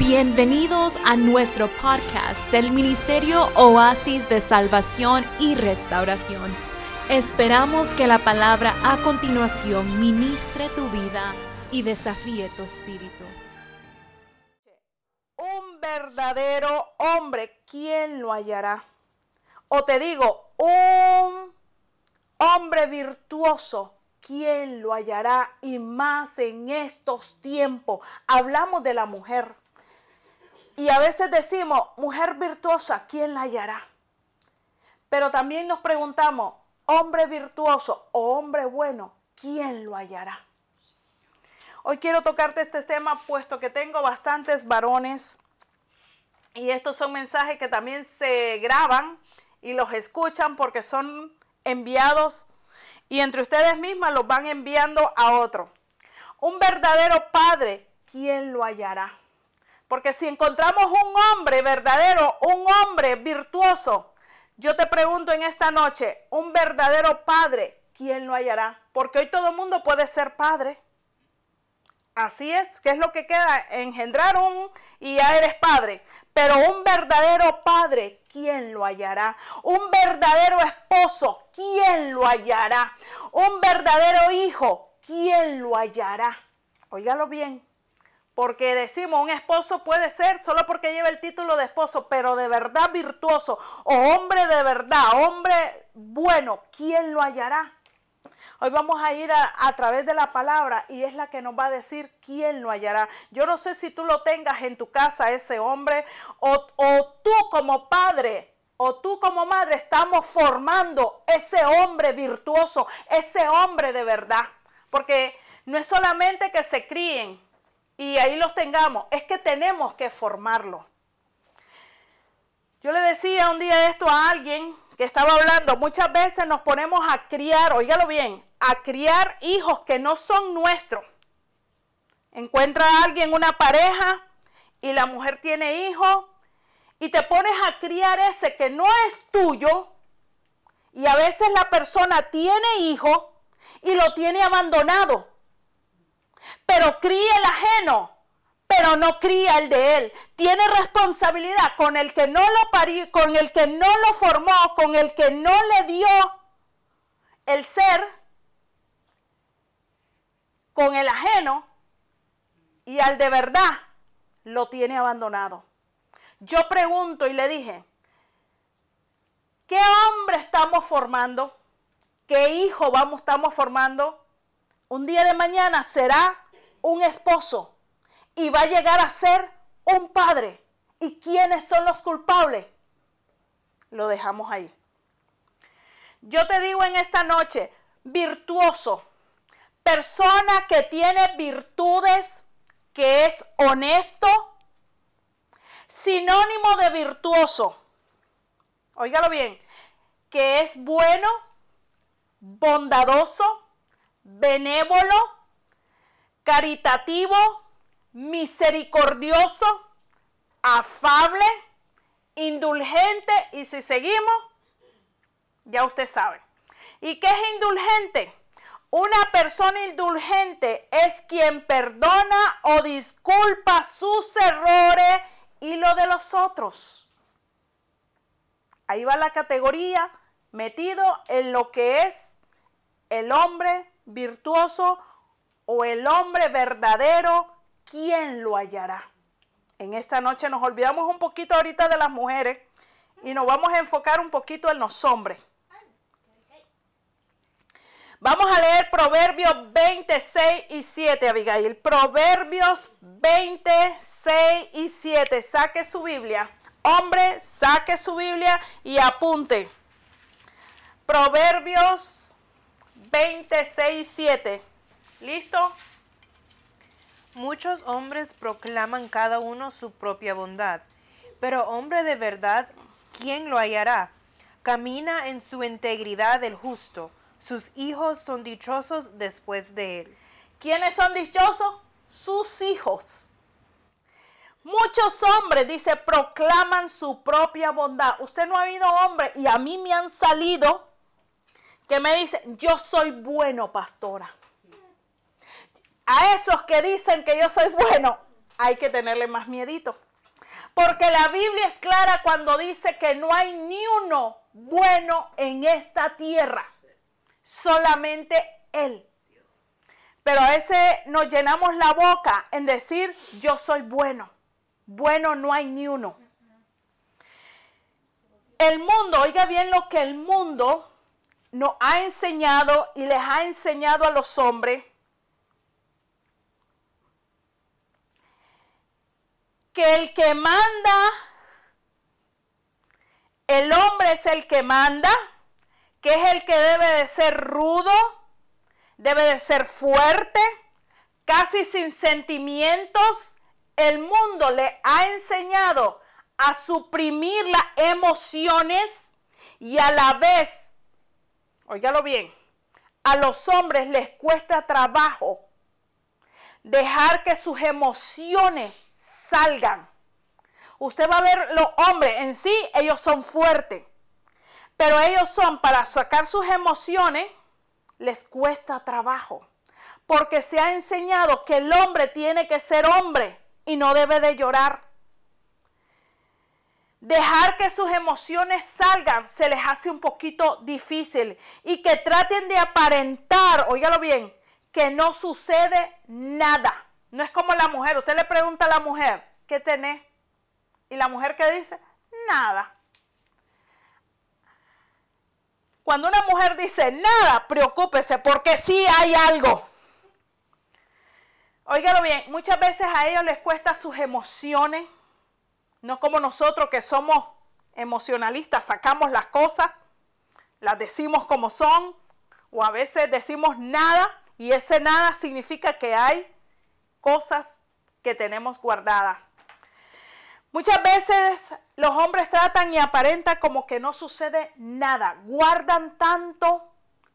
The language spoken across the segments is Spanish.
Bienvenidos a nuestro podcast del Ministerio Oasis de Salvación y Restauración. Esperamos que la palabra a continuación ministre tu vida y desafíe tu espíritu. Un verdadero hombre, ¿quién lo hallará? O te digo, un hombre virtuoso, ¿quién lo hallará? Y más en estos tiempos. Hablamos de la mujer. Y a veces decimos, mujer virtuosa, ¿quién la hallará? Pero también nos preguntamos, hombre virtuoso o hombre bueno, ¿quién lo hallará? Hoy quiero tocarte este tema puesto que tengo bastantes varones y estos son mensajes que también se graban y los escuchan porque son enviados y entre ustedes mismas los van enviando a otro. Un verdadero padre, ¿quién lo hallará? Porque si encontramos un hombre verdadero, un hombre virtuoso, yo te pregunto en esta noche, un verdadero padre, ¿quién lo hallará? Porque hoy todo el mundo puede ser padre. Así es, ¿qué es lo que queda? Engendrar un y ya eres padre. Pero un verdadero padre, ¿quién lo hallará? Un verdadero esposo, ¿quién lo hallará? Un verdadero hijo, ¿quién lo hallará? Óigalo bien, porque decimos, un esposo puede ser solo porque lleva el título de esposo, pero de verdad virtuoso, o hombre de verdad, hombre bueno, ¿quién lo hallará? Hoy vamos a ir a, través de la palabra y es la que nos va a decir quién lo hallará. Yo no sé si tú lo tengas en tu casa, ese hombre, o, tú como padre o tú como madre estamos formando ese hombre virtuoso, ese hombre de verdad. Porque no es solamente que se críen y ahí los tengamos, es que tenemos que formarlo. Yo le decía un día esto a alguien que estaba hablando, muchas veces nos ponemos a criar, oígalo bien, a criar hijos que no son nuestros. Encuentra a alguien, una pareja, y la mujer tiene hijos, y te pones a criar ese que no es tuyo, y a veces la persona tiene hijo y lo tiene abandonado, pero cría el ajeno, pero no cría el de él. Tiene responsabilidad con el que no lo parió, con el que no lo formó, con el que no le dio el ser con el ajeno y al de verdad lo tiene abandonado. Yo pregunto y le dije, ¿qué hombre estamos formando? ¿Qué hijo vamos estamos formando? Un día de mañana será un esposo y va a llegar a ser un padre. ¿Y quiénes son los culpables? Lo dejamos ahí. Yo te digo en esta noche, virtuoso, persona que tiene virtudes, que es honesto, sinónimo de virtuoso. Óigalo bien, que es bueno, bondadoso, benévolo, caritativo, misericordioso, afable, indulgente y si seguimos, ya usted sabe. ¿Y qué es indulgente? Una persona indulgente es quien perdona o disculpa sus errores y lo de los otros. Ahí va la categoría metido en lo que es el hombre virtuoso o el hombre verdadero, ¿quién lo hallará? En esta noche nos olvidamos un poquito ahorita de las mujeres y nos vamos a enfocar un poquito en los hombres. Vamos a leer Proverbios 26 y 7, Abigail. Proverbios 26 y 7. Saque su Biblia. Hombre, saque su Biblia y apunte. Proverbios 26 y 7. ¿Listo? Muchos hombres proclaman cada uno su propia bondad, pero hombre de verdad, ¿quién lo hallará? Camina en su integridad el justo sus hijos son dichosos después de él. ¿Quiénes son dichosos? Sus hijos. Muchos hombres, dice, proclaman su propia bondad. Usted no ha habido hombres y a mí me han salido que me dicen, yo soy bueno, pastora. A esos que dicen que yo soy bueno, hay que tenerle más miedito. Porque la Biblia es clara cuando dice que no hay ni uno bueno en esta tierra, solamente Él. Pero a veces nos llenamos la boca en decir, yo soy bueno. Bueno no hay ni uno. El mundo, oiga bien lo que el mundo nos ha enseñado y les ha enseñado a los hombres que el que manda, el hombre es el que manda, que es el que debe de ser rudo, debe de ser fuerte, casi sin sentimientos. El mundo le ha enseñado a suprimir las emociones y a la vez, óigalo bien, a los hombres les cuesta trabajo dejar que sus emociones salgan. Usted va a ver los hombres en sí, ellos son fuertes, pero ellos son para sacar sus emociones, les cuesta trabajo, porque se ha enseñado que el hombre tiene que ser hombre y no debe de llorar. Dejar que sus emociones salgan se les hace un poquito difícil y que traten de aparentar, óigalo bien, que no sucede nada. No es como la mujer. Usted le pregunta a la mujer, ¿qué tenés? Y la mujer que dice, nada. Cuando una mujer dice nada, preocúpese porque sí hay algo. Óigalo bien, muchas veces a ellos les cuesta sus emociones, no como nosotros que somos emocionalistas, sacamos las cosas, las decimos como son, o a veces decimos nada, y ese nada significa que hay cosas que tenemos guardadas. Muchas veces los hombres tratan y aparentan como que no sucede nada. Guardan tanto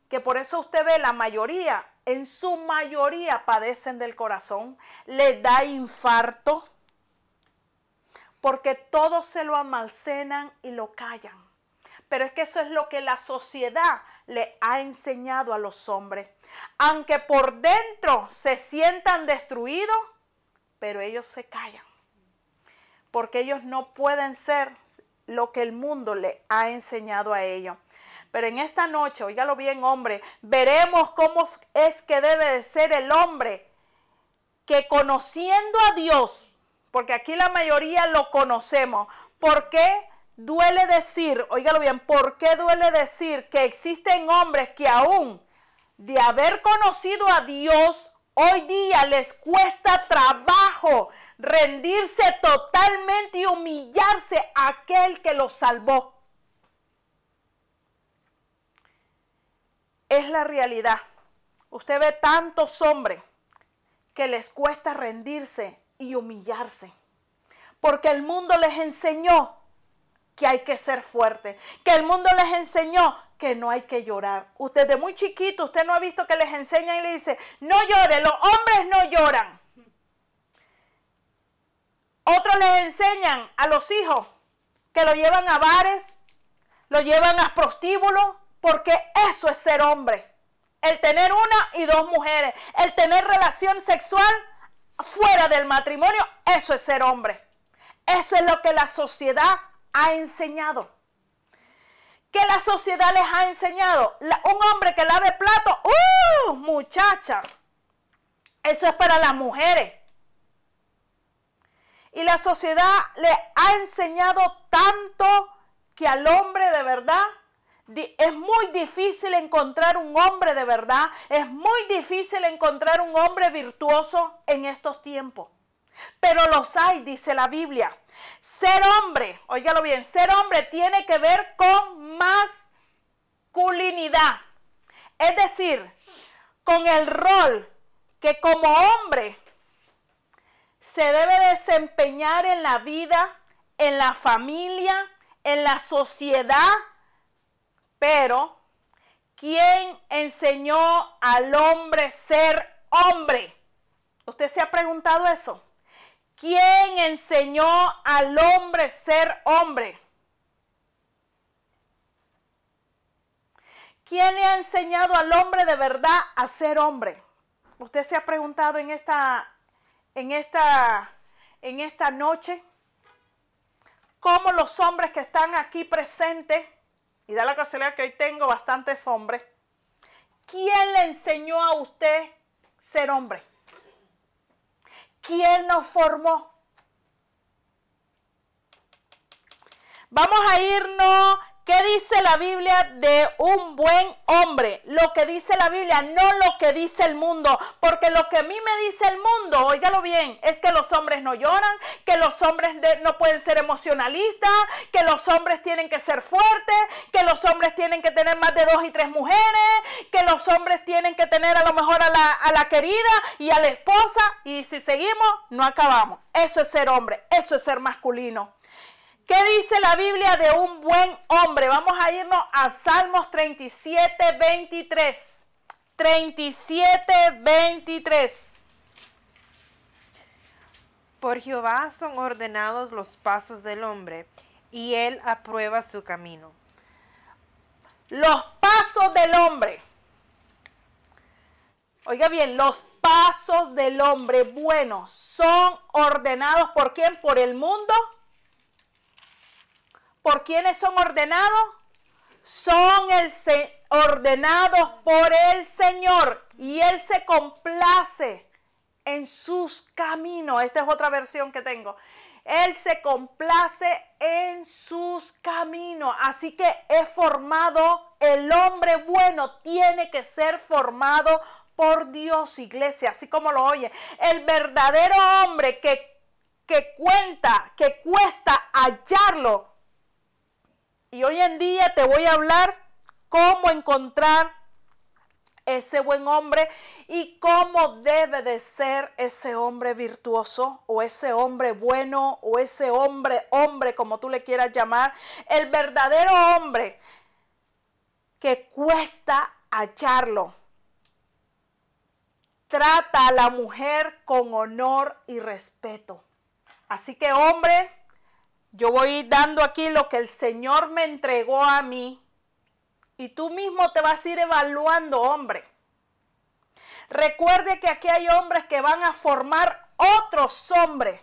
que por eso usted ve la mayoría, en su mayoría padecen del corazón, les da infarto, porque todo se lo almacenan y lo callan. Pero es que eso es lo que la sociedad le ha enseñado a los hombres. Aunque por dentro se sientan destruidos, pero ellos se callan. Porque ellos no pueden ser lo que el mundo le ha enseñado a ellos. Pero en esta noche, oígalo bien, hombre, veremos cómo es que debe de ser el hombre que conociendo a Dios, porque aquí la mayoría lo conocemos, ¿por qué duele decir, oígalo bien, por qué duele decir que existen hombres que aún de haber conocido a Dios, hoy día les cuesta trabajo rendirse totalmente y humillarse a aquel que los salvó. Es la realidad. Usted ve tantos hombres que les cuesta rendirse y humillarse. Porque el mundo les enseñó que hay que ser fuerte, que el mundo les enseñó que no hay que llorar. Usted de muy chiquito, usted no ha visto que les enseña y le dice, no llore, los hombres no lloran. Otros les enseñan a los hijos que lo llevan a bares, lo llevan a prostíbulos, porque eso es ser hombre. El tener una y dos mujeres, el tener relación sexual fuera del matrimonio, eso es ser hombre. Eso es lo que la sociedad ha enseñado. ¿Qué la sociedad les ha enseñado? un hombre que lave plato, ¡uh! Muchacha, eso es para las mujeres. Y la sociedad le ha enseñado tanto que al hombre de verdad es muy difícil encontrar un hombre de verdad, es muy difícil encontrar un hombre virtuoso en estos tiempos. Pero los hay, dice la Biblia. Ser hombre, óigalo bien, ser hombre tiene que ver con masculinidad. Es decir, con el rol que como hombre se debe desempeñar en la vida, en la familia, en la sociedad. Pero, ¿quién enseñó al hombre ser hombre? ¿Usted se ha preguntado eso? ¿Quién enseñó al hombre ser hombre? ¿Quién le ha enseñado al hombre de verdad a ser hombre? Usted se ha preguntado en esta, en esta, en esta noche cómo los hombres que están aquí presentes, y da la casualidad que hoy tengo bastantes hombres, ¿quién le enseñó a usted ser hombre? ¿Quién nos formó? Vamos a irnos ¿Qué dice la Biblia de un buen hombre? Lo que dice la Biblia, no lo que dice el mundo. Porque lo que a mí me dice el mundo, óigalo bien, es que los hombres no lloran, que los hombres no pueden ser emocionalistas, que los hombres tienen que ser fuertes, que los hombres tienen que tener más de dos y tres mujeres, que los hombres tienen que tener a lo mejor a la, a la querida y a la esposa. Y si seguimos, no acabamos. Eso es ser hombre, eso es ser masculino. ¿Qué dice la Biblia de un buen hombre? Vamos a irnos a Salmos 37, 23. 37, 23. Por Jehová son ordenados los pasos del hombre, y él aprueba su camino. Los pasos del hombre. Oiga bien, los pasos del hombre buenos son ordenados por quién? Por el mundo ¿Por quiénes son ordenados? Son el ordenados por el Señor y Él se complace en sus caminos. Esta es otra versión que tengo. Él se complace en sus caminos. Así que es formado, el hombre bueno tiene que ser formado por Dios, iglesia, así como lo oye. El verdadero hombre que, que cuenta, que cuesta hallarlo, y hoy en día te voy a hablar cómo encontrar ese buen hombre y cómo debe de ser ese hombre virtuoso o ese hombre bueno o ese hombre, hombre como tú le quieras llamar, el verdadero hombre que cuesta hallarlo. Trata a la mujer con honor y respeto. Así que hombre, yo voy dando aquí lo que el Señor me entregó a mí y tú mismo te vas a ir evaluando, hombre. Recuerde que aquí hay hombres que van a formar otros hombres.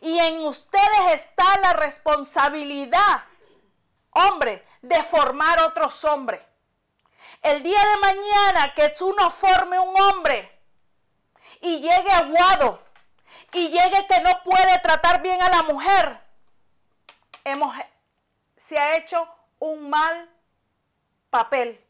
Y en ustedes está la responsabilidad, hombre, de formar otros hombres. El día de mañana que uno forme un hombre y llegue aguado y llegue que no puede tratar bien a la mujer, hemos, se ha hecho un mal papel.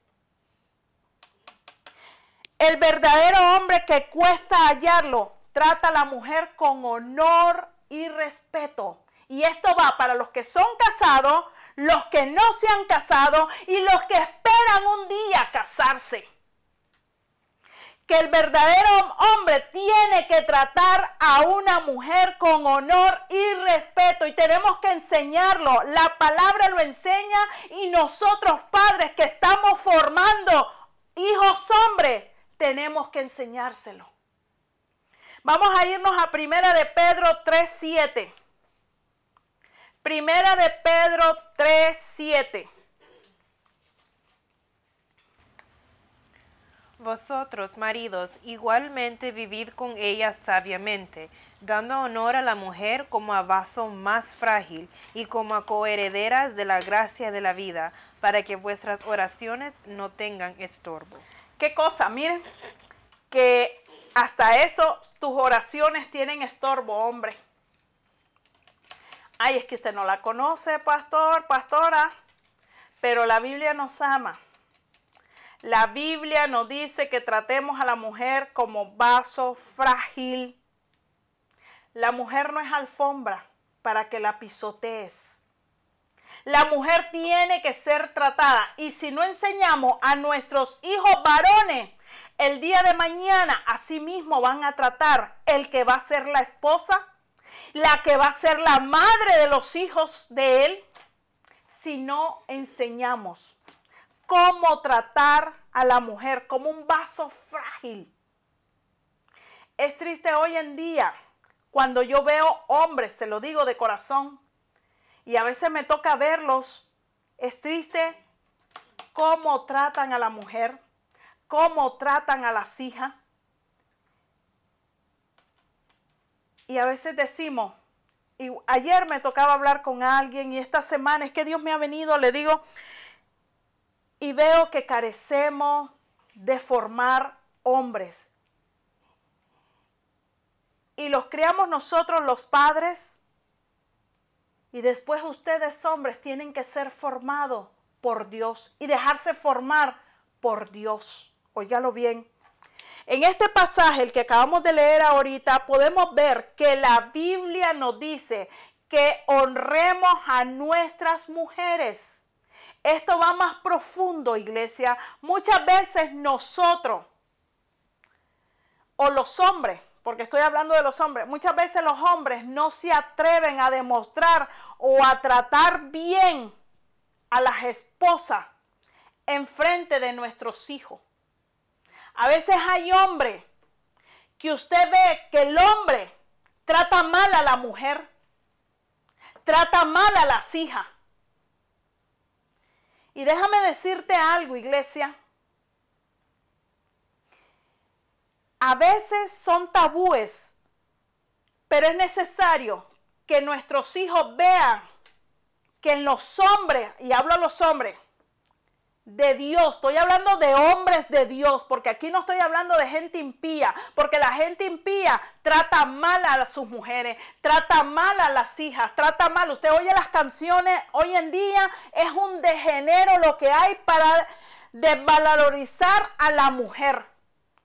El verdadero hombre que cuesta hallarlo trata a la mujer con honor y respeto. Y esto va para los que son casados, los que no se han casado y los que esperan un día casarse que el verdadero hombre tiene que tratar a una mujer con honor y respeto y tenemos que enseñarlo. La palabra lo enseña y nosotros padres que estamos formando hijos hombres tenemos que enseñárselo. Vamos a irnos a Primera de Pedro 3:7. Primera de Pedro 3:7. Vosotros, maridos, igualmente vivid con ella sabiamente, dando honor a la mujer como a vaso más frágil y como a coherederas de la gracia de la vida, para que vuestras oraciones no tengan estorbo. ¿Qué cosa? Miren, que hasta eso tus oraciones tienen estorbo, hombre. Ay, es que usted no la conoce, pastor, pastora, pero la Biblia nos ama. La Biblia nos dice que tratemos a la mujer como vaso frágil. La mujer no es alfombra para que la pisotees. La mujer tiene que ser tratada y si no enseñamos a nuestros hijos varones, el día de mañana así mismo van a tratar el que va a ser la esposa, la que va a ser la madre de los hijos de él, si no enseñamos cómo tratar a la mujer como un vaso frágil. Es triste hoy en día cuando yo veo hombres, se lo digo de corazón, y a veces me toca verlos. Es triste cómo tratan a la mujer, cómo tratan a las hijas. Y a veces decimos, y ayer me tocaba hablar con alguien y esta semana es que Dios me ha venido, le digo, y veo que carecemos de formar hombres. Y los criamos nosotros los padres. Y después ustedes hombres tienen que ser formados por Dios y dejarse formar por Dios. Óigalo bien. En este pasaje, el que acabamos de leer ahorita, podemos ver que la Biblia nos dice que honremos a nuestras mujeres. Esto va más profundo, iglesia. Muchas veces nosotros, o los hombres, porque estoy hablando de los hombres, muchas veces los hombres no se atreven a demostrar o a tratar bien a las esposas en frente de nuestros hijos. A veces hay hombres que usted ve que el hombre trata mal a la mujer, trata mal a las hijas. Y déjame decirte algo, iglesia. A veces son tabúes, pero es necesario que nuestros hijos vean que en los hombres, y hablo a los hombres, de Dios, estoy hablando de hombres de Dios, porque aquí no estoy hablando de gente impía, porque la gente impía trata mal a sus mujeres, trata mal a las hijas, trata mal. Usted oye las canciones, hoy en día es un degenero lo que hay para desvalorizar a la mujer.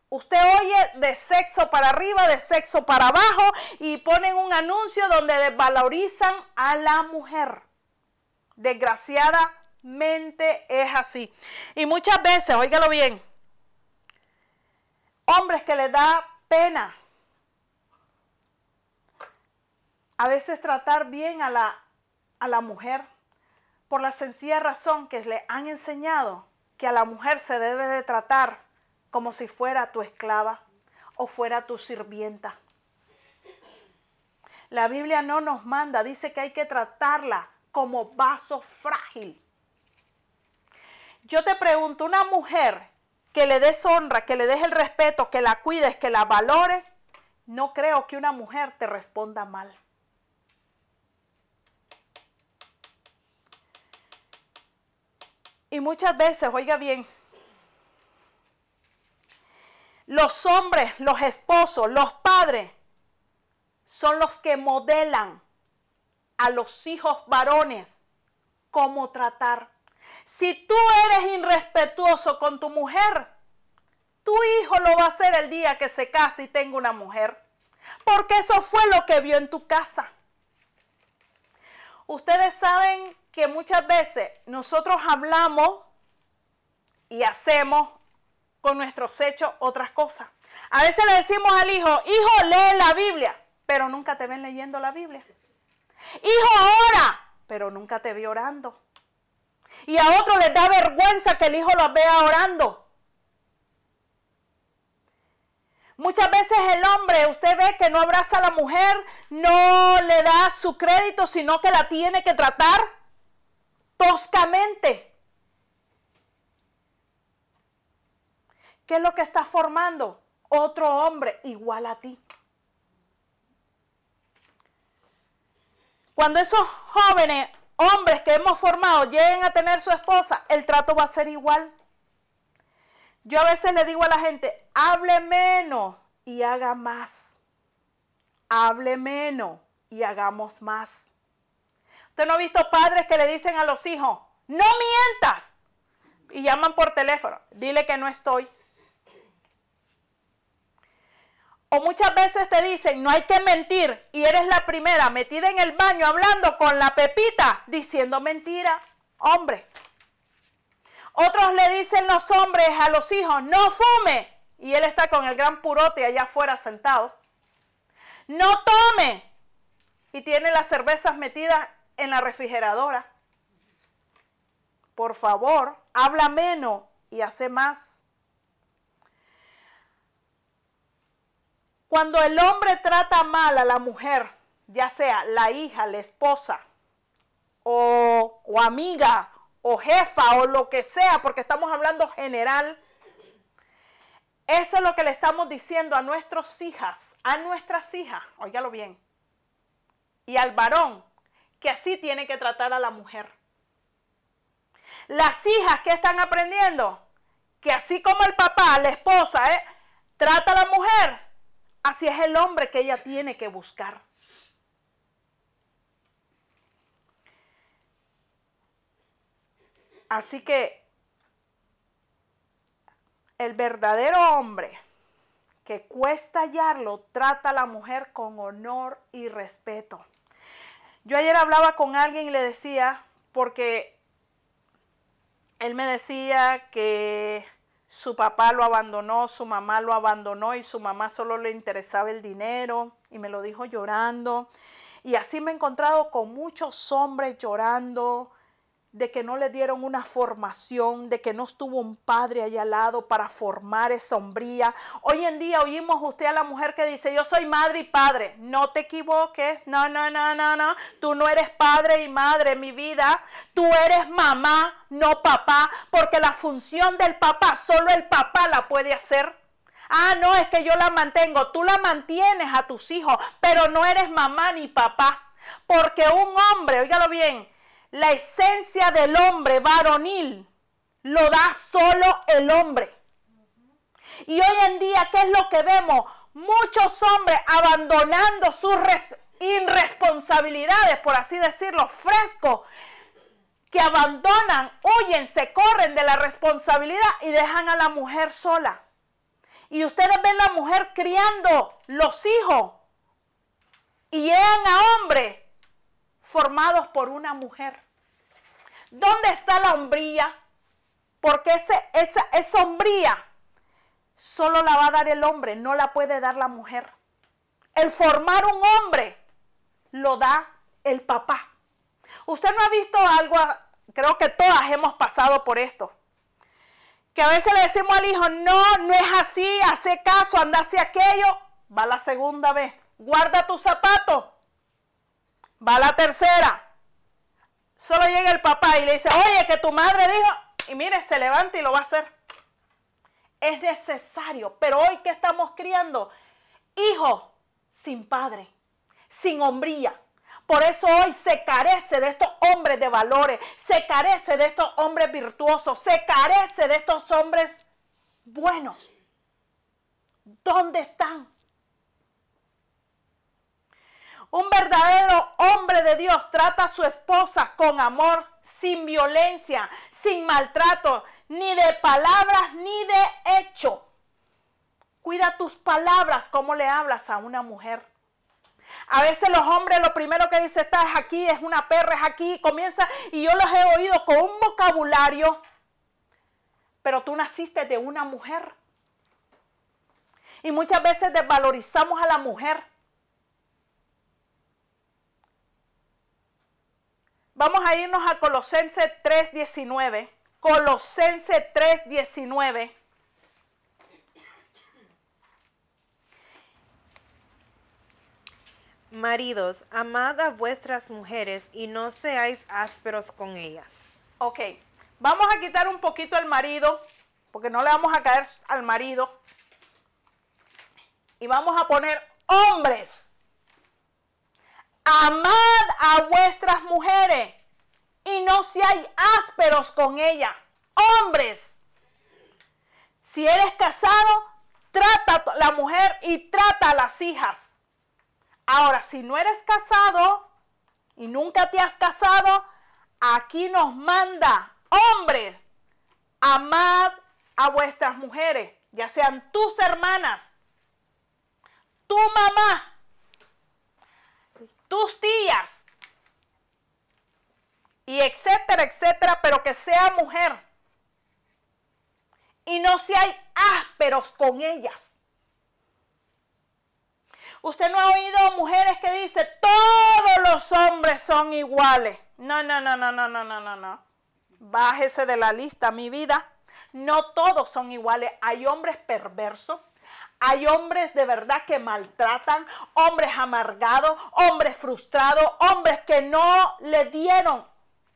Usted oye de sexo para arriba, de sexo para abajo y ponen un anuncio donde desvalorizan a la mujer. Desgraciada mente es así. Y muchas veces, óigalo bien, hombres que les da pena a veces tratar bien a la, a la mujer por la sencilla razón que le han enseñado que a la mujer se debe de tratar como si fuera tu esclava o fuera tu sirvienta. La Biblia no nos manda, dice que hay que tratarla como vaso frágil. Yo te pregunto, una mujer que le des honra, que le des el respeto, que la cuides, que la valore, no creo que una mujer te responda mal. Y muchas veces, oiga bien, los hombres, los esposos, los padres, son los que modelan a los hijos varones cómo tratar si tú eres irrespetuoso con tu mujer, tu hijo lo va a hacer el día que se case y tenga una mujer. Porque eso fue lo que vio en tu casa. Ustedes saben que muchas veces nosotros hablamos y hacemos con nuestros hechos otras cosas. A veces le decimos al hijo, hijo, lee la Biblia, pero nunca te ven leyendo la Biblia. Hijo, ora, pero nunca te vi orando. Y a otros les da vergüenza que el hijo los vea orando. Muchas veces el hombre, usted ve que no abraza a la mujer, no le da su crédito, sino que la tiene que tratar toscamente. ¿Qué es lo que está formando? Otro hombre igual a ti. Cuando esos jóvenes hombres que hemos formado lleguen a tener su esposa, el trato va a ser igual. Yo a veces le digo a la gente, hable menos y haga más. Hable menos y hagamos más. Usted no ha visto padres que le dicen a los hijos, no mientas. Y llaman por teléfono, dile que no estoy. O muchas veces te dicen, no hay que mentir, y eres la primera metida en el baño hablando con la pepita, diciendo mentira. Hombre. Otros le dicen los hombres a los hijos, no fume. Y él está con el gran purote allá afuera sentado. No tome. Y tiene las cervezas metidas en la refrigeradora. Por favor, habla menos y hace más. Cuando el hombre trata mal a la mujer, ya sea la hija, la esposa, o, amiga, o jefa, o lo que sea, porque estamos hablando general, Eso es lo que le estamos diciendo a nuestras hijas, a nuestras hijas, óigalo bien, y al varón, que así tiene que tratar a la mujer. Las hijas que están aprendiendo, que así como el papá, la esposa, ¿eh? trata a la mujer, así es el hombre que ella tiene que buscar. Así que el verdadero hombre que cuesta hallarlo trata a la mujer con honor y respeto. Yo ayer hablaba con alguien y le decía, porque él me decía que su papá lo abandonó, su mamá lo abandonó y su mamá solo le interesaba el dinero y me lo dijo llorando. Y así me he encontrado con muchos hombres llorando, de que no le dieron una formación, de que no estuvo un padre allá al lado para formar esa hombría. Hoy en día oímos usted a la mujer que dice, yo soy madre y padre. No te equivoques, no, no, no, no, no. Tú no eres padre y madre, mi vida. Tú eres mamá, no papá, porque la función del papá, solo el papá la puede hacer. Ah, no, es que yo la mantengo. Tú la mantienes a tus hijos, pero no eres mamá ni papá. Porque un hombre, óigalo bien, la esencia del hombre varonil lo da solo el hombre. Y hoy en día, ¿qué es lo que vemos? Muchos hombres abandonando sus irresponsabilidades, por así decirlo, fresco, que abandonan, huyen, se corren de la responsabilidad y dejan a la mujer sola. Y ustedes ven la mujer criando los hijos y llegan a hombres formados por una mujer. ¿Dónde está la hombría? Porque ese, esa, esa hombría solo la va a dar el hombre, no la puede dar la mujer. El formar un hombre lo da el papá. Usted no ha visto algo, creo que todas hemos pasado por esto. Que a veces le decimos al hijo, no, no es así, hace caso, anda hacia aquello. Va la segunda vez, guarda tu zapato. Va la tercera. Solo llega el papá y le dice, oye, que tu madre dijo, y mire, se levanta y lo va a hacer. Es necesario, pero hoy que estamos criando, hijos sin padre, sin hombría. Por eso hoy se carece de estos hombres de valores, se carece de estos hombres virtuosos, se carece de estos hombres buenos. ¿Dónde están? Un verdadero hombre de Dios trata a su esposa con amor, sin violencia, sin maltrato, ni de palabras ni de hecho. Cuida tus palabras, cómo le hablas a una mujer. A veces los hombres lo primero que dicen, está es aquí, es una perra, es aquí, comienza, y yo los he oído con un vocabulario, pero tú naciste de una mujer. Y muchas veces desvalorizamos a la mujer Vamos a irnos a Colosense 3.19. Colosense 3.19. Maridos, amad a vuestras mujeres y no seáis ásperos con ellas. Ok, vamos a quitar un poquito al marido, porque no le vamos a caer al marido. Y vamos a poner hombres amad a vuestras mujeres y no seáis ásperos con ellas. Hombres, si eres casado, trata a la mujer y trata a las hijas. Ahora, si no eres casado y nunca te has casado, aquí nos manda, hombres, amad a vuestras mujeres, ya sean tus hermanas, tu mamá, tus tías, y etcétera, etcétera, pero que sea mujer. Y no seáis ásperos con ellas. Usted no ha oído mujeres que dicen, todos los hombres son iguales. No, no, no, no, no, no, no, no, no. Bájese de la lista, mi vida. No todos son iguales. Hay hombres perversos, hay hombres de verdad que maltratan, hombres amargados, hombres frustrados, hombres que no le dieron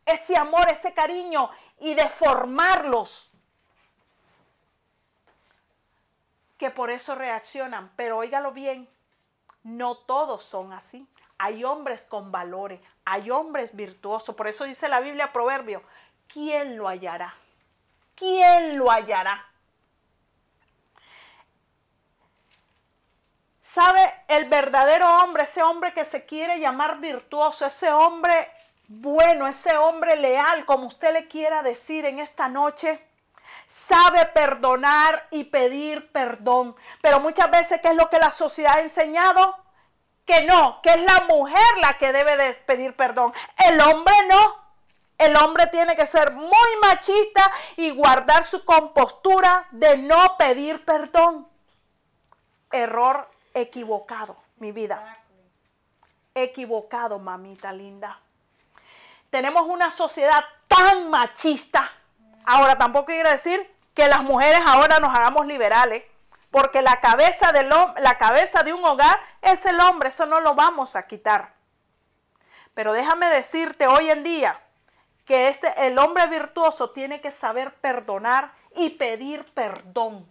ese amor, ese cariño y de formarlos. que por eso reaccionan. Pero óigalo bien, no todos son así. Hay hombres con valores, hay hombres virtuosos. Por eso dice la Biblia Proverbio, ¿quién lo hallará? ¿Quién lo hallará? ¿Sabe? El verdadero hombre, ese hombre que se quiere llamar virtuoso, ese hombre bueno, ese hombre leal, como usted le quiera decir en esta noche, sabe perdonar y pedir perdón. Pero muchas veces, ¿qué es lo que la sociedad ha enseñado? Que no, que es la mujer la que debe de pedir perdón. El hombre no. El hombre tiene que ser muy machista y guardar su compostura de no pedir perdón. Error equivocado, mi vida. Equivocado, mamita linda. Tenemos una sociedad tan machista. Ahora, tampoco quiere decir que las mujeres ahora nos hagamos liberales, porque la cabeza, del, la cabeza de un hogar es el hombre, eso no lo vamos a quitar. Pero déjame decirte hoy en día que este, el hombre virtuoso tiene que saber perdonar y pedir perdón.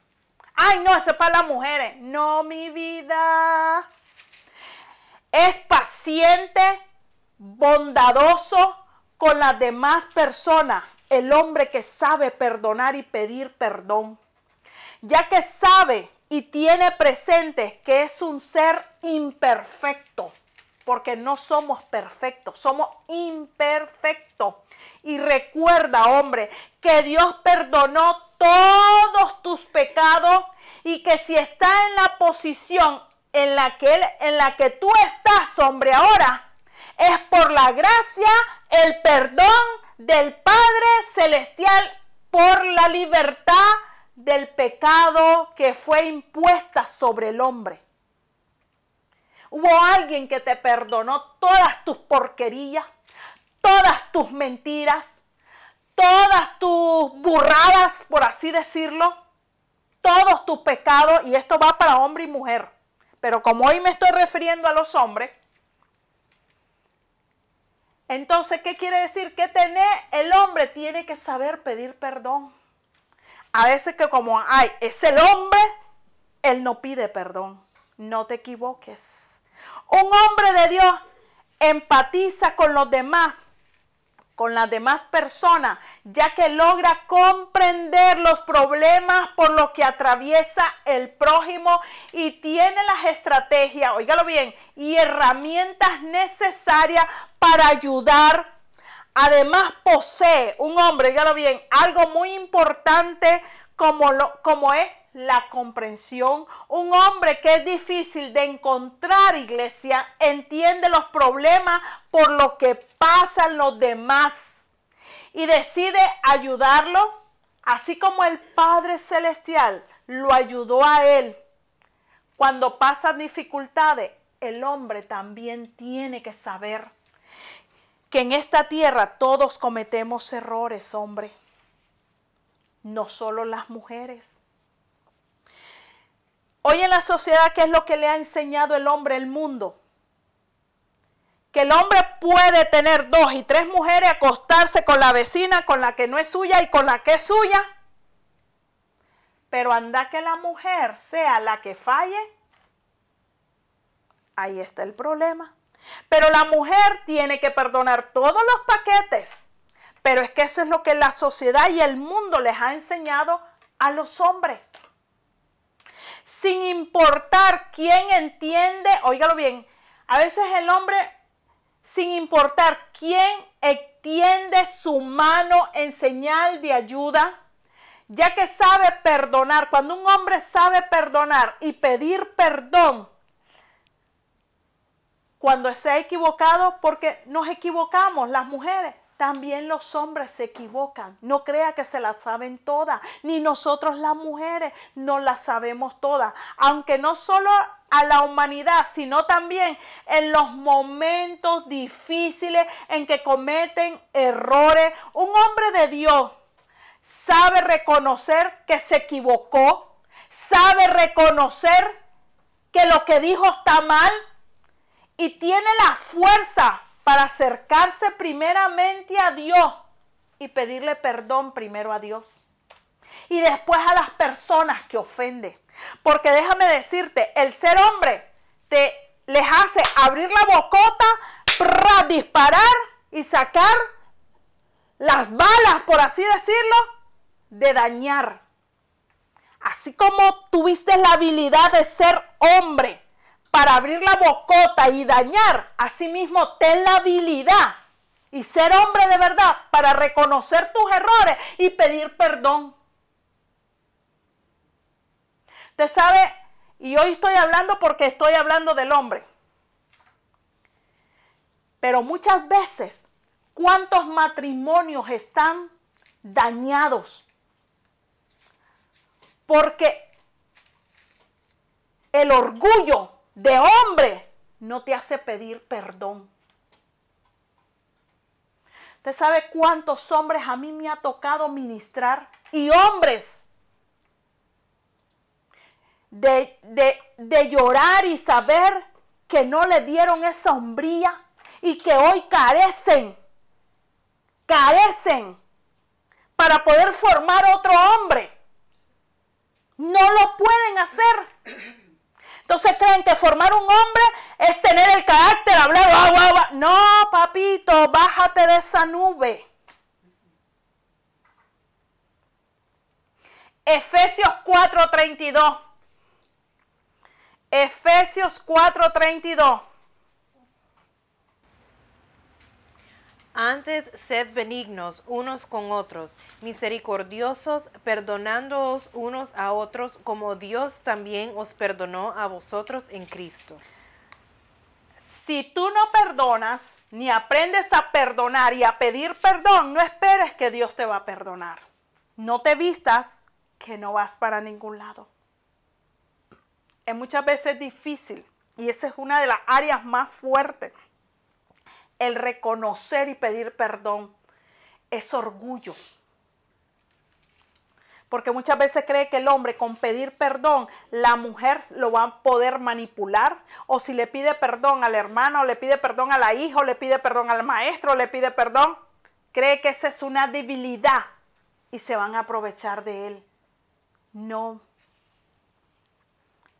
Ay, no, ese es para las mujeres. No, mi vida. Es paciente, bondadoso con las demás personas. El hombre que sabe perdonar y pedir perdón. Ya que sabe y tiene presente que es un ser imperfecto. Porque no somos perfectos, somos imperfectos. Y recuerda, hombre, que Dios perdonó todos tus pecados y que si está en la posición en la que en la que tú estás, hombre, ahora es por la gracia, el perdón del Padre celestial por la libertad del pecado que fue impuesta sobre el hombre. Hubo alguien que te perdonó todas tus porquerías, todas tus mentiras, todas tus burradas, por así decirlo, todos tus pecados, y esto va para hombre y mujer. Pero como hoy me estoy refiriendo a los hombres, entonces, ¿qué quiere decir? Que tener el hombre tiene que saber pedir perdón. A veces que como, ay, es el hombre, él no pide perdón. No te equivoques. Un hombre de Dios empatiza con los demás, con las demás personas, ya que logra comprender los problemas por los que atraviesa el prójimo y tiene las estrategias, oígalo bien, y herramientas necesarias para ayudar. Además posee un hombre, oígalo bien, algo muy importante como, lo, como es la comprensión. Un hombre que es difícil de encontrar, iglesia, entiende los problemas por lo que pasan los demás y decide ayudarlo, así como el Padre Celestial lo ayudó a él. Cuando pasan dificultades, el hombre también tiene que saber que en esta tierra todos cometemos errores, hombre. No solo las mujeres. Hoy en la sociedad, ¿qué es lo que le ha enseñado el hombre el mundo? Que el hombre puede tener dos y tres mujeres, acostarse con la vecina, con la que no es suya y con la que es suya. Pero anda que la mujer sea la que falle. Ahí está el problema. Pero la mujer tiene que perdonar todos los paquetes. Pero es que eso es lo que la sociedad y el mundo les ha enseñado a los hombres sin importar quién entiende, óigalo bien, a veces el hombre, sin importar quién extiende su mano en señal de ayuda, ya que sabe perdonar, cuando un hombre sabe perdonar y pedir perdón, cuando se ha equivocado, porque nos equivocamos las mujeres, también los hombres se equivocan. No crea que se las saben todas, ni nosotros las mujeres no las sabemos todas. Aunque no solo a la humanidad, sino también en los momentos difíciles en que cometen errores. Un hombre de Dios sabe reconocer que se equivocó, sabe reconocer que lo que dijo está mal y tiene la fuerza para acercarse primeramente a Dios y pedirle perdón primero a Dios. Y después a las personas que ofende. Porque déjame decirte, el ser hombre te les hace abrir la bocota, para disparar y sacar las balas, por así decirlo, de dañar. Así como tuviste la habilidad de ser hombre para abrir la bocota y dañar, asimismo ten la habilidad y ser hombre de verdad para reconocer tus errores y pedir perdón. Usted sabe, y hoy estoy hablando porque estoy hablando del hombre. Pero muchas veces, ¿cuántos matrimonios están dañados? Porque el orgullo de hombre no te hace pedir perdón. ¿Usted sabe cuántos hombres a mí me ha tocado ministrar? Y hombres de, de, llorar y saber que no le dieron esa hombría y que hoy carecen, carecen para poder formar otro hombre. No lo pueden hacer. Entonces creen que formar un hombre es tener el carácter, hablar, No, papito, bájate de esa nube. Efesios 4:32. Efesios 4:32. Antes sed benignos unos con otros, misericordiosos, perdonándoos unos a otros, como Dios también os perdonó a vosotros en Cristo. Si tú no perdonas, ni aprendes a perdonar y a pedir perdón, no esperes que Dios te va a perdonar. No te vistas que no vas para ningún lado. Es muchas veces difícil y esa es una de las áreas más fuertes el reconocer y pedir perdón es orgullo. Porque muchas veces cree que el hombre con pedir perdón, la mujer lo va a poder manipular. O si le pide perdón al hermano, le pide perdón a la hija, le pide perdón al maestro, le pide perdón, cree que esa es una debilidad y se van a aprovechar de él. No.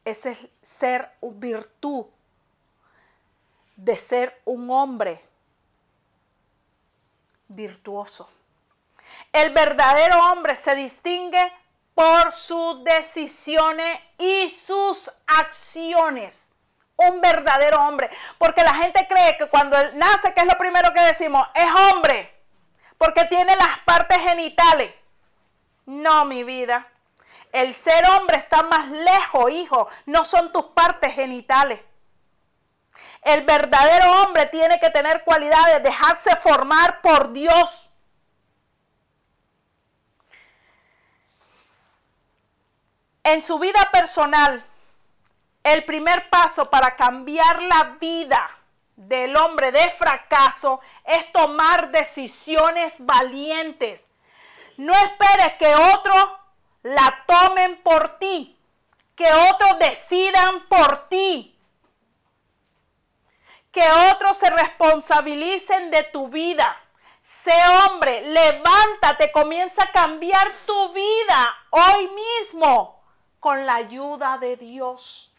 Ese es ser virtud de ser un hombre virtuoso. El verdadero hombre se distingue por sus decisiones y sus acciones. Un verdadero hombre. Porque la gente cree que cuando él nace, que es lo primero que decimos? Es hombre. Porque tiene las partes genitales. No, mi vida. El ser hombre está más lejos, hijo. No son tus partes genitales. El verdadero hombre tiene que tener cualidades, dejarse formar por Dios. En su vida personal, el primer paso para cambiar la vida del hombre de fracaso es tomar decisiones valientes. No esperes que otros la tomen por ti, que otros decidan por ti que otros se responsabilicen de tu vida. Sé hombre, levántate, comienza a cambiar tu vida hoy mismo con la ayuda de Dios.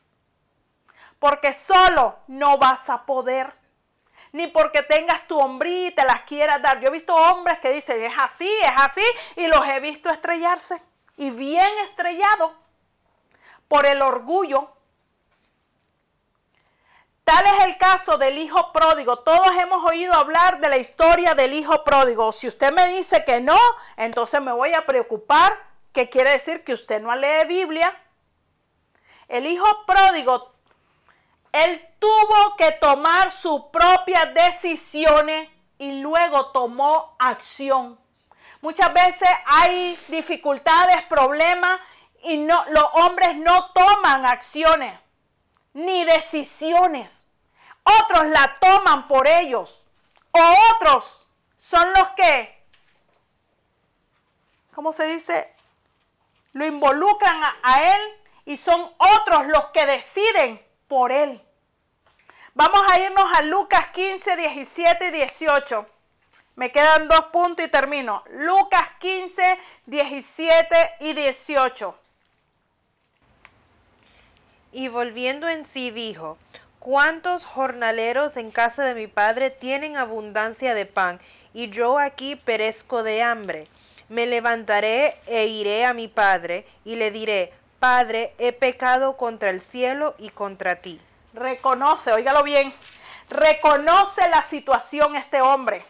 Porque solo no vas a poder. Ni porque tengas tu hombrita y te las quieras dar. Yo he visto hombres que dicen, es así, es así, y los he visto estrellarse. Y bien estrellado por el orgullo Tal es el caso del hijo pródigo. Todos hemos oído hablar de la historia del hijo pródigo. Si usted me dice que no, entonces me voy a preocupar, que quiere decir que usted no lee Biblia. El hijo pródigo, él tuvo que tomar sus propias decisiones y luego tomó acción. Muchas veces hay dificultades, problemas y no, los hombres no toman acciones ni decisiones. Otros la toman por ellos. O otros son los que, ¿cómo se dice? Lo involucran a, él y son otros los que deciden por él. Vamos a irnos a Lucas 15, 17 y 18. Me quedan dos puntos y termino. Lucas 15, 17 y 18. Y volviendo en sí dijo, ¿cuántos jornaleros en casa de mi padre tienen abundancia de pan, y yo aquí perezco de hambre? Me levantaré e iré a mi padre, y le diré, Padre, he pecado contra el cielo y contra ti. Reconoce, óigalo bien, reconoce la situación este hombre.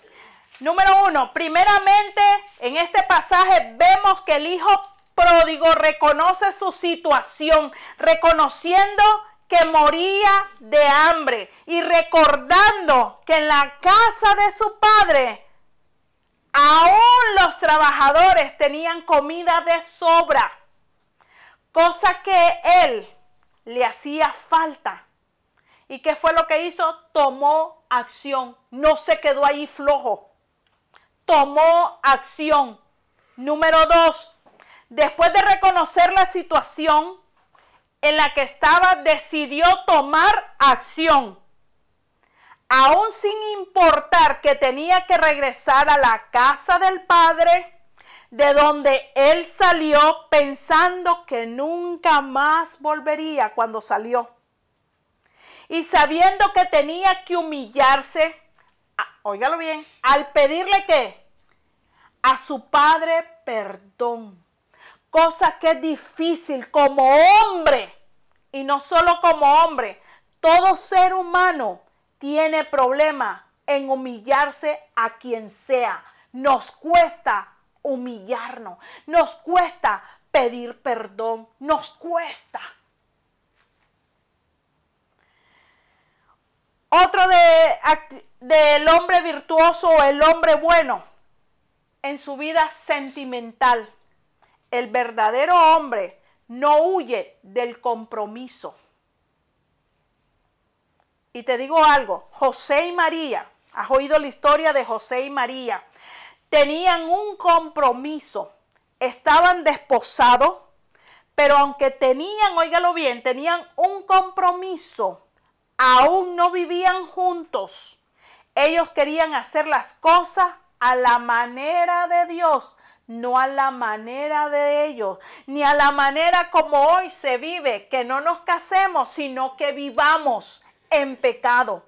Número uno, primeramente en este pasaje vemos que el hijo pródigo reconoce su situación, reconociendo que moría de hambre y recordando que en la casa de su padre aún los trabajadores tenían comida de sobra cosa que él le hacía falta. ¿Y qué fue lo que hizo? Tomó acción, no se quedó ahí flojo. Tomó acción. Número dos, después de reconocer la situación en la que estaba, decidió tomar acción. Aún sin importar que tenía que regresar a la casa del padre, de donde él salió pensando que nunca más volvería cuando salió. Y sabiendo que tenía que humillarse, óigalo bien, al pedirle que a su padre perdón. Cosa que es difícil como hombre, y no solo como hombre, todo ser humano tiene problema en humillarse a quien sea. Nos cuesta humillarnos, nos cuesta pedir perdón, nos cuesta. Otro de, del hombre virtuoso o el hombre bueno en su vida sentimental. El verdadero hombre no huye del compromiso. Y te digo algo, José y María, has oído la historia de José y María tenían un compromiso, estaban desposados, pero aunque tenían, óigalo bien, tenían un compromiso, aún no vivían juntos. Ellos querían hacer las cosas a la manera de Dios, no a la manera de ellos, ni a la manera como hoy se vive, que no nos casemos, sino que vivamos en pecado.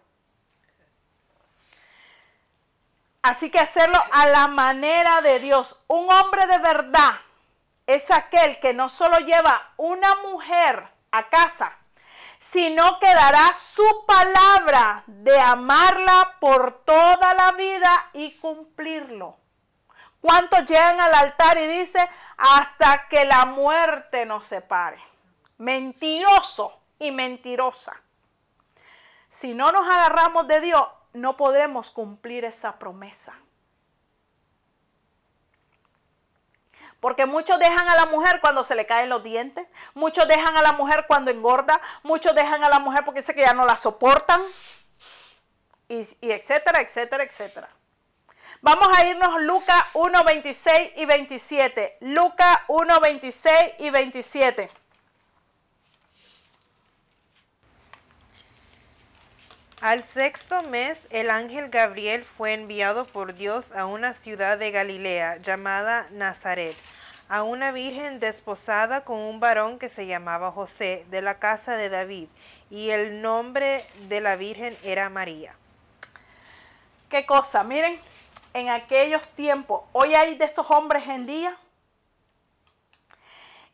Así que hacerlo a la manera de Dios. Un hombre de verdad es aquel que no solo lleva una mujer a casa, sino que dará su palabra de amarla por toda la vida y cumplirlo. ¿Cuántos llegan al altar y dicen hasta que la muerte nos separe? Mentiroso y mentirosa. Si no nos agarramos de Dios, no podremos cumplir esa promesa. Porque muchos dejan a la mujer cuando se le caen los dientes, muchos dejan a la mujer cuando engorda, muchos dejan a la mujer porque dice que ya no la soportan, y, y etcétera, etcétera, etcétera. Vamos a irnos Lucas 1, 26 y 27. Lucas 1, 26 y 27. Al sexto mes, el ángel Gabriel fue enviado por Dios a una ciudad de Galilea llamada Nazaret, a una virgen desposada con un varón que se llamaba José, de la casa de David, y el nombre de la virgen era María. ¿Qué cosa? Miren, en aquellos tiempos, hoy hay de esos hombres en día.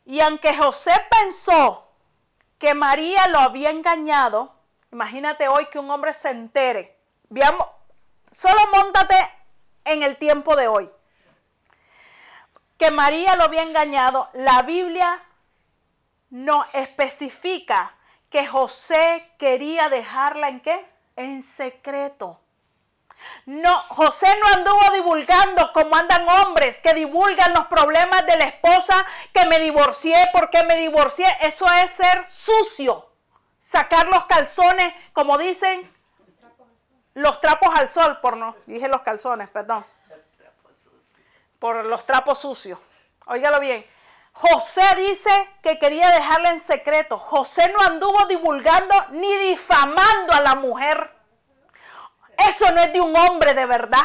Y aunque José pensó que María lo había engañado, Imagínate hoy que un hombre se entere. Veamos, solo montate en el tiempo de hoy. Que María lo había engañado. La Biblia no especifica que José quería dejarla en qué? En secreto. No, José no anduvo divulgando como andan hombres que divulgan los problemas de la esposa, que me divorcié, porque me divorcié. Eso es ser sucio sacar los calzones, como dicen, los trapos al sol, por no, dije los calzones, perdón. Por los trapos sucios. Óigalo bien. José dice que quería dejarla en secreto. José no anduvo divulgando ni difamando a la mujer. Eso no es de un hombre de verdad.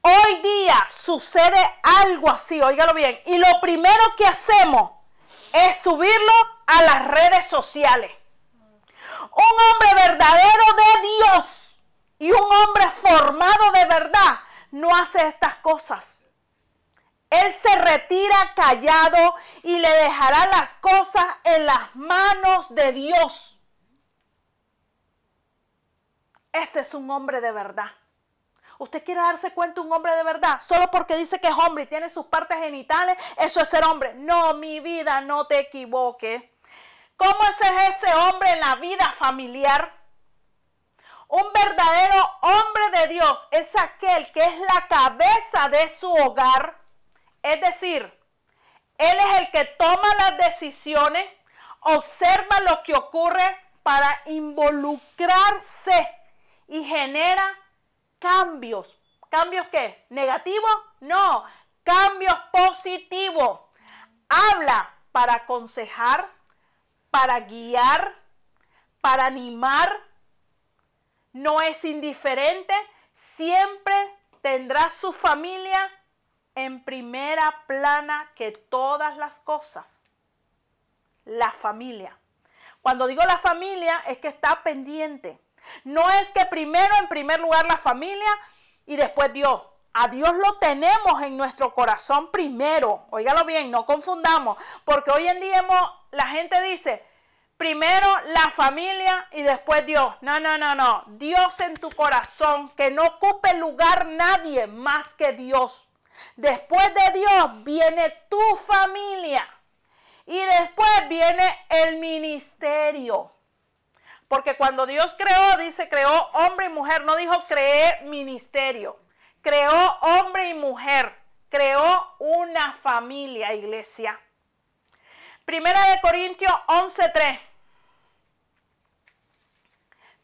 Hoy día sucede algo así, óigalo bien. Y lo primero que hacemos es subirlo a las redes sociales. Un hombre verdadero de Dios y un hombre formado de verdad no hace estas cosas. Él se retira callado y le dejará las cosas en las manos de Dios. Ese es un hombre de verdad. ¿Usted quiere darse cuenta un hombre de verdad? Solo porque dice que es hombre y tiene sus partes genitales, eso es ser hombre. No, mi vida, no te equivoques. ¿Cómo es ese hombre en la vida familiar? Un verdadero hombre de Dios es aquel que es la cabeza de su hogar. Es decir, él es el que toma las decisiones, observa lo que ocurre para involucrarse y genera cambios. ¿Cambios qué? ¿Negativos? No, cambios positivos. Habla para aconsejar, para guiar, para animar. No es indiferente, siempre tendrá su familia en primera plana que todas las cosas. La familia. Cuando digo la familia es que está pendiente no es que primero, en primer lugar, la familia y después Dios. A Dios lo tenemos en nuestro corazón primero. Óigalo bien, no confundamos. Porque hoy en día la gente dice, primero la familia y después Dios. No, no, no, no. Dios en tu corazón, que no ocupe lugar nadie más que Dios. Después de Dios viene tu familia. Y después viene el ministerio. Porque cuando Dios creó, dice, creó hombre y mujer, no dijo creé ministerio. Creó hombre y mujer. Creó una familia, iglesia. Primera de Corintios 11.3.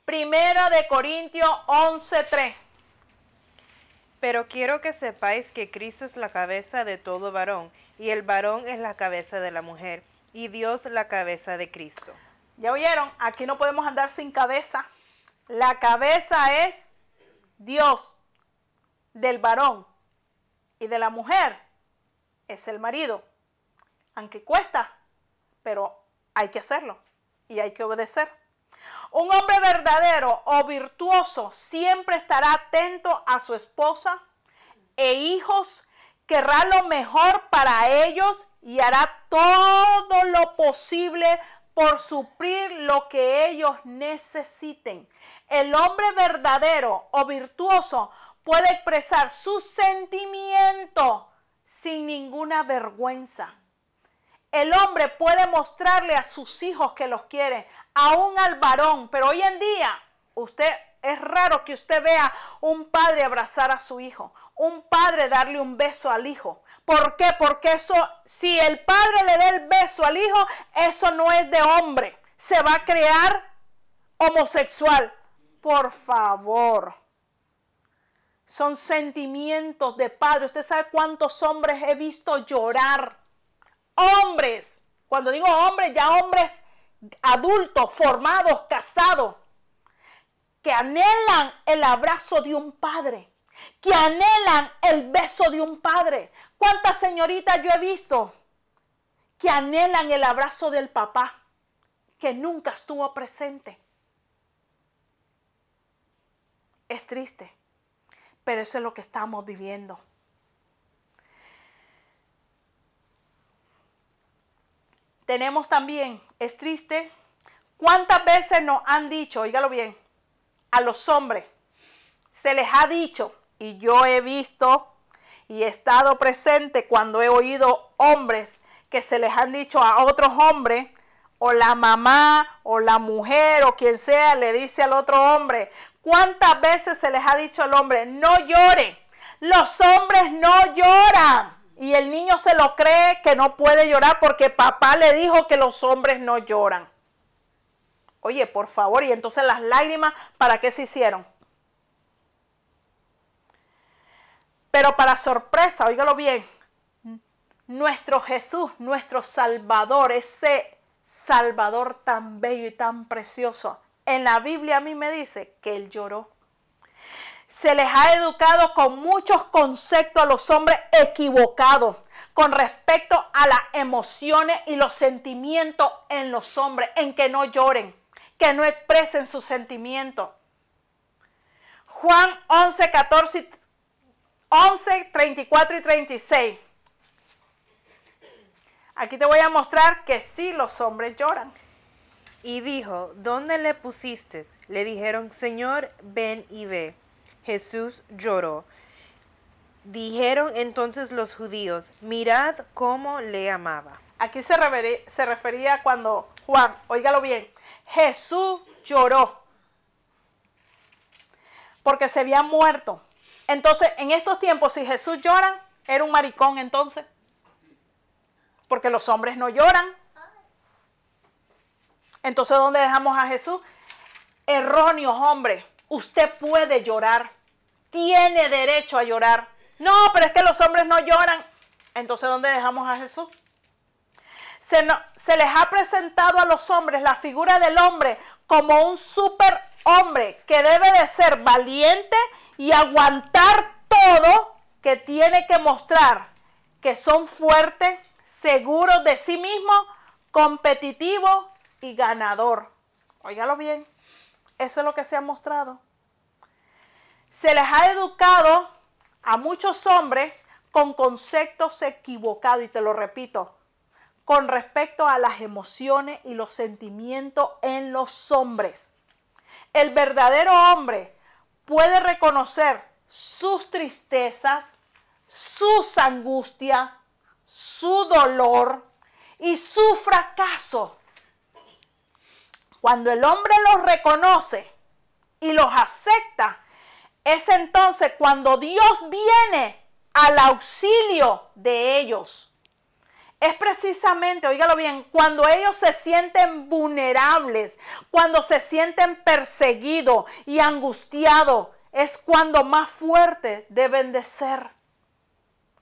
Primera de Corintios 11.3. Pero quiero que sepáis que Cristo es la cabeza de todo varón, y el varón es la cabeza de la mujer, y Dios la cabeza de Cristo. ¿Ya oyeron? Aquí no podemos andar sin cabeza. La cabeza es Dios del varón y de la mujer es el marido. Aunque cuesta, pero hay que hacerlo y hay que obedecer. Un hombre verdadero o virtuoso siempre estará atento a su esposa e hijos, querrá lo mejor para ellos y hará todo lo posible por suplir lo que ellos necesiten. El hombre verdadero o virtuoso puede expresar su sentimiento sin ninguna vergüenza. El hombre puede mostrarle a sus hijos que los quiere, aún al varón, pero hoy en día usted es raro que usted vea un padre abrazar a su hijo, un padre darle un beso al hijo. ¿Por qué? Porque eso, si el padre le da el beso al hijo, eso no es de hombre. Se va a crear homosexual. Por favor. Son sentimientos de padre. Usted sabe cuántos hombres he visto llorar. Hombres. Cuando digo hombres, ya hombres adultos, formados, casados, que anhelan el abrazo de un padre que anhelan el beso de un padre. ¿Cuántas señoritas yo he visto que anhelan el abrazo del papá que nunca estuvo presente? Es triste, pero eso es lo que estamos viviendo. Tenemos también, es triste, cuántas veces nos han dicho, oígalo bien, a los hombres, se les ha dicho, y yo he visto y he estado presente cuando he oído hombres que se les han dicho a otros hombres, o la mamá o la mujer o quien sea le dice al otro hombre, ¿cuántas veces se les ha dicho al hombre, no llore? Los hombres no lloran. Y el niño se lo cree que no puede llorar porque papá le dijo que los hombres no lloran. Oye, por favor, y entonces las lágrimas, ¿para qué se hicieron? Pero para sorpresa, óigalo bien, nuestro Jesús, nuestro Salvador, ese Salvador tan bello y tan precioso, en la Biblia a mí me dice que Él lloró. Se les ha educado con muchos conceptos a los hombres equivocados con respecto a las emociones y los sentimientos en los hombres, en que no lloren, que no expresen sus sentimientos. Juan 11, 14, 11, 34 y 36. Aquí te voy a mostrar que sí los hombres lloran. Y dijo, ¿dónde le pusiste? Le dijeron, Señor, ven y ve. Jesús lloró. Dijeron entonces los judíos, mirad cómo le amaba. Aquí se, refería, se refería cuando Juan, óigalo bien, Jesús lloró porque se había muerto. Entonces, en estos tiempos, si Jesús llora, era un maricón entonces. Porque los hombres no lloran. Entonces, ¿dónde dejamos a Jesús? Erróneo, hombre. Usted puede llorar. Tiene derecho a llorar. No, pero es que los hombres no lloran. Entonces, ¿dónde dejamos a Jesús? Se, les ha presentado a los hombres la figura del hombre como un super hombre que debe de ser valiente y aguantar todo que tiene que mostrar que son fuertes, seguros de sí mismo, competitivo y ganador. Óigalo bien, eso es lo que se ha mostrado. Se les ha educado a muchos hombres con conceptos equivocados, y te lo repito, con respecto a las emociones y los sentimientos en los hombres. El verdadero hombre puede reconocer sus tristezas, sus angustias, su dolor y su fracaso. Cuando el hombre los reconoce y los acepta, es entonces cuando Dios viene al auxilio de ellos. Es precisamente, oígalo bien, cuando ellos se sienten vulnerables, cuando se sienten perseguidos y angustiados, es cuando más fuertes deben de ser.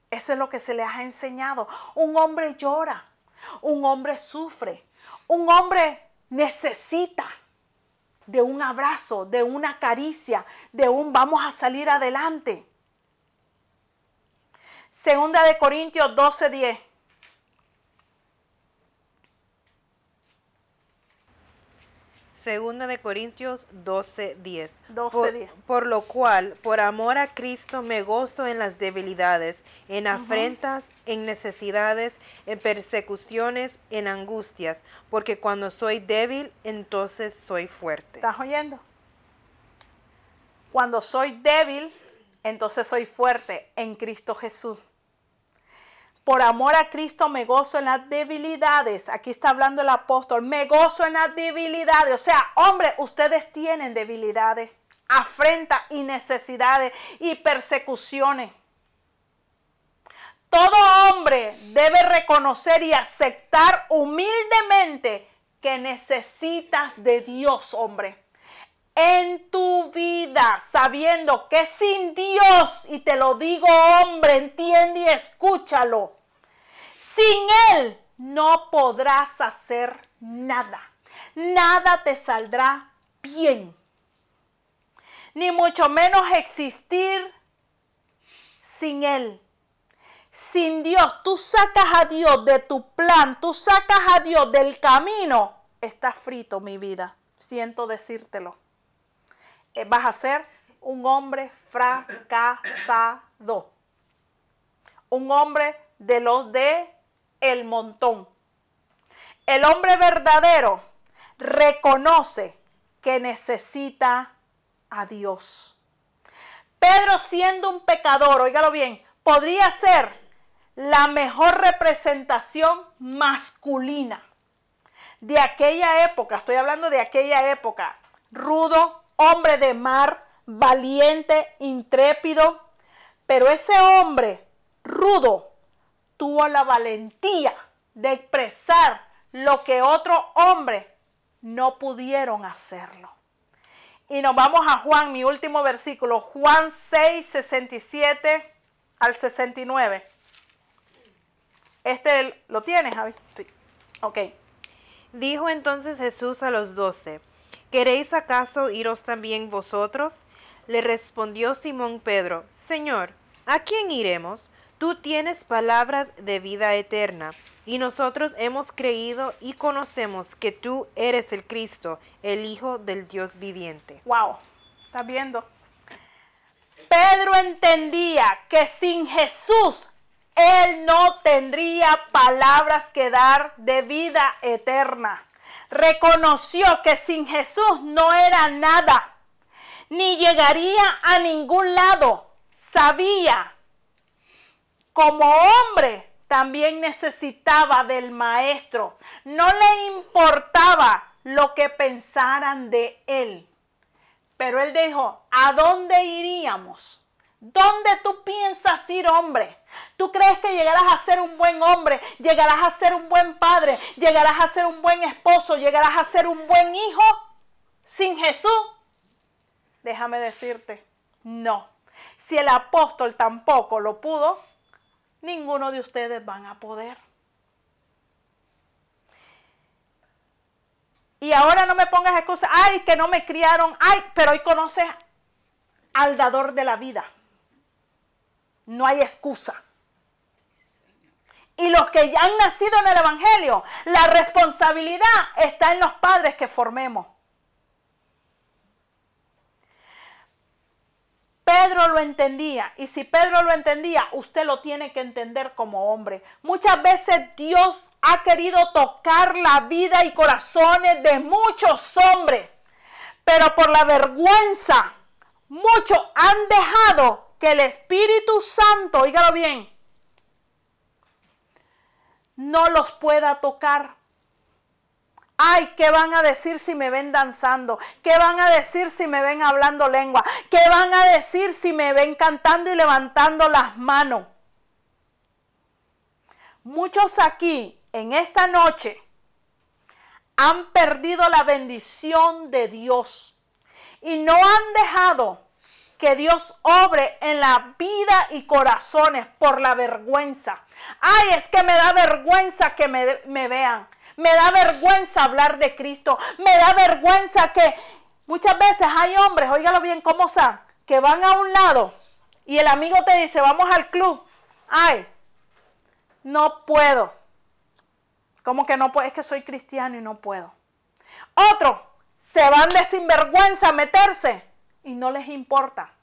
Eso es lo que se les ha enseñado. Un hombre llora, un hombre sufre, un hombre necesita de un abrazo, de una caricia, de un vamos a salir adelante. Segunda de Corintios 12, Segunda de Corintios 12, 10. 12, por, 10. por lo cual, por amor a Cristo, me gozo en las debilidades, en afrentas, en necesidades, en persecuciones, en angustias, porque cuando soy débil, entonces soy fuerte. ¿Estás oyendo? Cuando soy débil, entonces soy fuerte en Cristo Jesús. Por amor a Cristo me gozo en las debilidades. Aquí está hablando el apóstol. Me gozo en las debilidades. O sea, hombre, ustedes tienen debilidades, afrenta y necesidades y persecuciones. Todo hombre debe reconocer y aceptar humildemente que necesitas de Dios, hombre. En tu vida, sabiendo que sin Dios, y te lo digo hombre, entiende y escúchalo, sin Él no podrás hacer nada. Nada te saldrá bien. Ni mucho menos existir sin Él sin Dios, tú sacas a Dios de tu plan, tú sacas a Dios del camino, está frito mi vida. Siento decírtelo. Eh, vas a ser un hombre fracasado. Un hombre de los de el montón. El hombre verdadero reconoce que necesita a Dios. Pedro siendo un pecador, óigalo bien, podría ser la mejor representación masculina de aquella época, estoy hablando de aquella época, rudo, hombre de mar, valiente, intrépido, pero ese hombre rudo tuvo la valentía de expresar lo que otro hombre no pudieron hacerlo. Y nos vamos a Juan, mi último versículo, Juan 6, 67 al 69. Este lo tienes, Javi. Sí. Ok. Dijo entonces Jesús a los doce, ¿queréis acaso iros también vosotros? Le respondió Simón Pedro, Señor, ¿a quién iremos? Tú tienes palabras de vida eterna, y nosotros hemos creído y conocemos que tú eres el Cristo, el Hijo del Dios viviente. Wow, ¿estás viendo? Pedro entendía que sin Jesús él no tendría palabras que dar de vida eterna. Reconoció que sin Jesús no era nada, ni llegaría a ningún lado. Sabía como hombre también necesitaba del maestro. No le importaba lo que pensaran de él. Pero él dijo, ¿a dónde iríamos? ¿Dónde tú piensas ir, hombre? ¿Tú crees que llegarás a ser un buen hombre? ¿Llegarás a ser un buen padre? ¿Llegarás a ser un buen esposo? ¿Llegarás a ser un buen hijo sin Jesús? Déjame decirte, no. Si el apóstol tampoco lo pudo, ninguno de ustedes van a poder. Y ahora no me pongas excusas, ay, que no me criaron, ay, pero hoy conoces al dador de la vida. No hay excusa. Y los que ya han nacido en el Evangelio, la responsabilidad está en los padres que formemos. Pedro lo entendía y si Pedro lo entendía, usted lo tiene que entender como hombre. Muchas veces Dios ha querido tocar la vida y corazones de muchos hombres, pero por la vergüenza, muchos han dejado que el Espíritu Santo, oígalo bien, no los pueda tocar. Ay, ¿qué van a decir si me ven danzando? ¿Qué van a decir si me ven hablando lengua? ¿Qué van a decir si me ven cantando y levantando las manos? Muchos aquí en esta noche han perdido la bendición de Dios y no han dejado que Dios obre en la vida y corazones por la vergüenza. Ay, es que me da vergüenza que me, me vean. Me da vergüenza hablar de Cristo. Me da vergüenza que muchas veces hay hombres, óigalo bien, ¿cómo son? Que van a un lado y el amigo te dice, vamos al club. Ay, no puedo. ¿Cómo que no puedo? Es que soy cristiano y no puedo. Otro, se van de sinvergüenza a meterse y no les importa.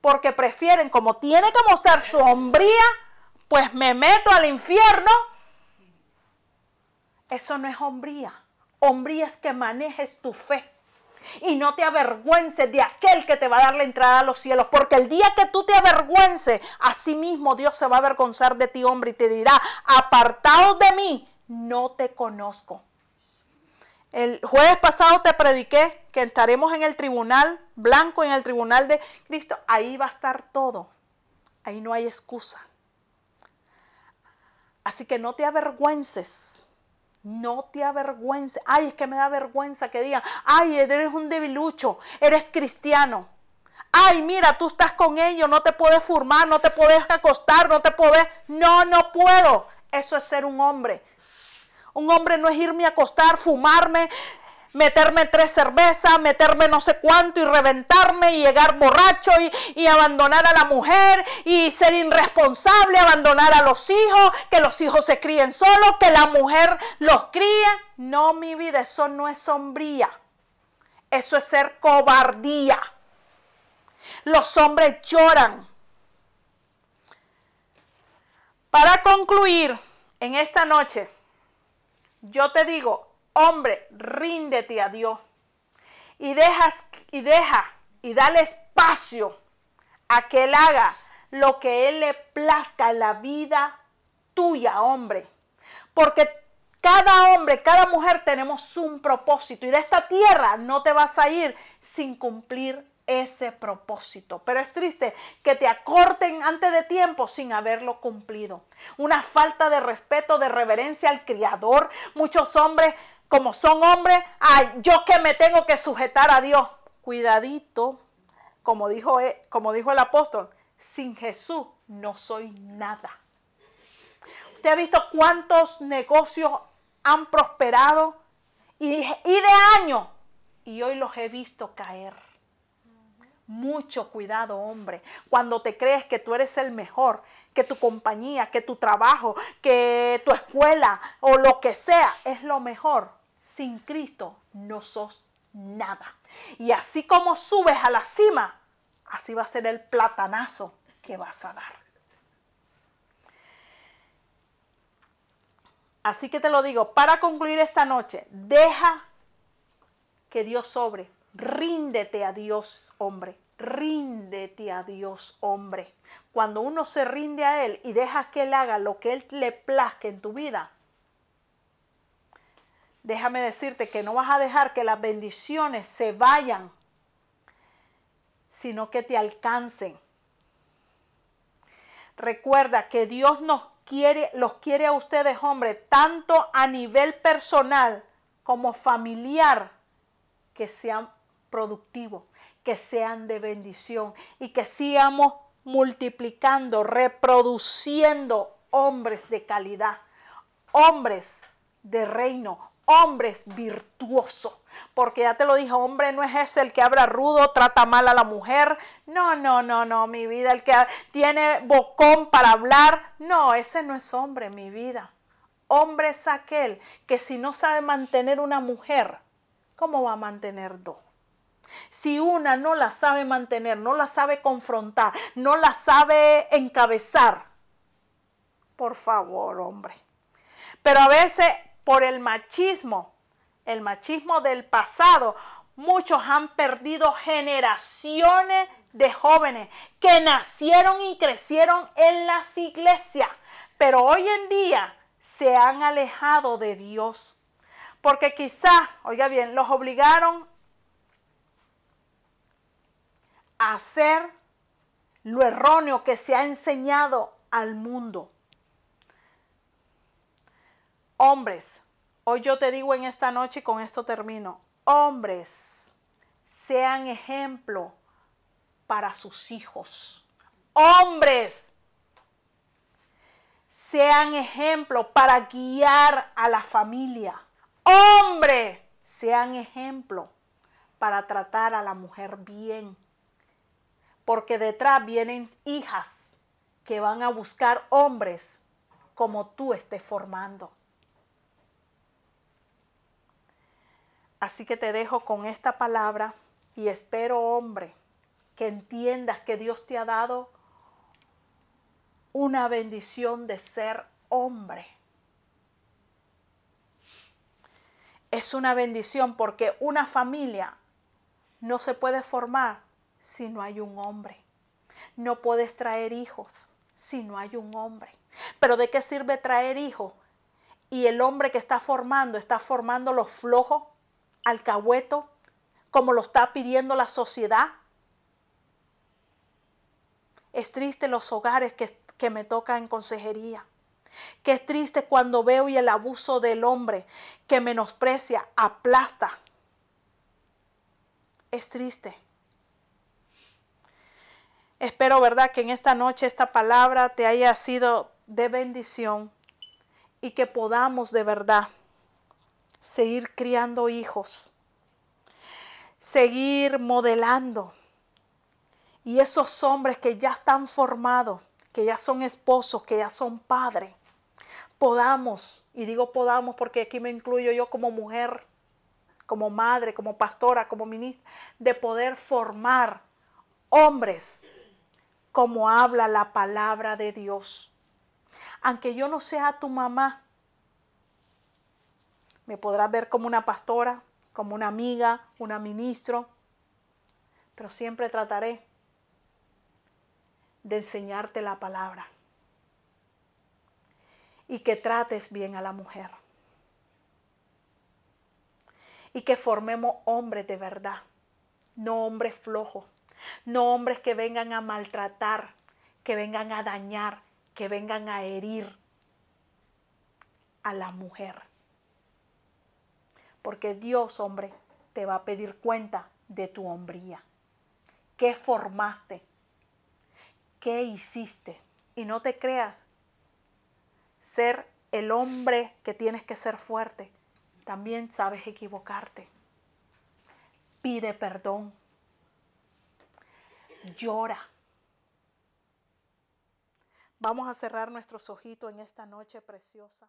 Porque prefieren, como tiene que mostrar su hombría, pues me meto al infierno eso no es hombría. Hombría es que manejes tu fe. Y no te avergüences de aquel que te va a dar la entrada a los cielos. Porque el día que tú te avergüences, así mismo Dios se va a avergonzar de ti, hombre, y te dirá, apartado de mí, no te conozco. El jueves pasado te prediqué que estaremos en el tribunal blanco, en el tribunal de Cristo. Ahí va a estar todo. Ahí no hay excusa. Así que no te avergüences no te avergüences. Ay, es que me da vergüenza que digan, ay, eres un debilucho, eres cristiano. Ay, mira, tú estás con ellos, no te puedes formar, no te puedes acostar, no te puedes... No, no puedo. Eso es ser un hombre. Un hombre no es irme a acostar, fumarme, meterme tres cervezas, meterme no sé cuánto y reventarme y llegar borracho y, abandonar a la mujer y ser irresponsable, abandonar a los hijos, que los hijos se críen solos, que la mujer los críe. No, mi vida, eso no es sombría. Eso es ser cobardía. Los hombres lloran. Para concluir, en esta noche, yo te digo, Hombre, ríndete a Dios y dejas y deja y dale espacio a que él haga lo que él le plazca en la vida tuya, hombre. Porque cada hombre, cada mujer tenemos un propósito y de esta tierra no te vas a ir sin cumplir ese propósito. Pero es triste que te acorten antes de tiempo sin haberlo cumplido. Una falta de respeto, de reverencia al Criador. Muchos hombres, como son hombres, ay, yo que me tengo que sujetar a Dios. Cuidadito, como dijo, e, como dijo el apóstol, sin Jesús no soy nada. ¿Usted ha visto cuántos negocios han prosperado y, y de años? Y hoy los he visto caer Mucho cuidado, hombre. Cuando te crees que tú eres el mejor, que tu compañía, que tu trabajo, que tu escuela o lo que sea es lo mejor, sin Cristo no sos nada. Y así como subes a la cima, así va a ser el platanazo que vas a dar. Así que te lo digo, para concluir esta noche, deja que Dios sobre, ríndete a Dios, hombre, ríndete a Dios, hombre. Cuando uno se rinde a Él y deja que Él haga lo que Él le plazca en tu vida, déjame decirte que no vas a dejar que las bendiciones se vayan, sino que te alcancen. Recuerda que Dios nos quiere, los quiere a ustedes, hombre, tanto a nivel personal como familiar, que sean productivos, que sean de bendición y que sigamos multiplicando, reproduciendo hombres de calidad, hombres de reino, hombres virtuosos. Porque ya te lo dije, hombre no es ese el que habla rudo, trata mal a la mujer. No, no, no, no, mi vida, el que tiene bocón para hablar. No, ese no es hombre, mi vida. Hombre es aquel que si no sabe mantener una mujer, ¿cómo va a mantener dos? Si una no la sabe mantener, no la sabe confrontar, no la sabe encabezar, por favor, hombre. Pero a veces por el machismo, el machismo del pasado, muchos han perdido generaciones de jóvenes que nacieron y crecieron en las iglesias, pero hoy en día se han alejado de Dios. Porque quizás, oiga bien, los obligaron hacer lo erróneo que se ha enseñado al mundo. Hombres, hoy yo te digo en esta noche y con esto termino, hombres, sean ejemplo para sus hijos. Hombres, sean ejemplo para guiar a la familia. Hombre, sean ejemplo para tratar a la mujer bien. Porque detrás vienen hijas que van a buscar hombres como tú estés formando. Así que te dejo con esta palabra y espero, hombre, que entiendas que Dios te ha dado una bendición de ser hombre. Es una bendición porque una familia no se puede formar si no hay un hombre. No puedes traer hijos si no hay un hombre. Pero ¿de qué sirve traer hijos? Y el hombre que está formando está formando los flojos, alcahueto, como lo está pidiendo la sociedad. Es triste los hogares que, que me tocan en consejería. Qué triste cuando veo y el abuso del hombre que menosprecia, aplasta. Es triste. Espero, ¿verdad?, que en esta noche esta palabra te haya sido de bendición y que podamos de verdad seguir criando hijos, seguir modelando. Y esos hombres que ya están formados, que ya son esposos, que ya son padres, podamos, y digo podamos porque aquí me incluyo yo como mujer, como madre, como pastora, como ministra, de poder formar hombres como habla la palabra de Dios. Aunque yo no sea tu mamá, me podrás ver como una pastora, como una amiga, una ministro, pero siempre trataré de enseñarte la palabra y que trates bien a la mujer y que formemos hombres de verdad, no hombres flojos, no hombres que vengan a maltratar, que vengan a dañar, que vengan a herir a la mujer. Porque Dios, hombre, te va a pedir cuenta de tu hombría. ¿Qué formaste? ¿Qué hiciste? Y no te creas ser el hombre que tienes que ser fuerte. También sabes equivocarte. Pide perdón. Llora. Vamos a cerrar nuestros ojitos en esta noche preciosa.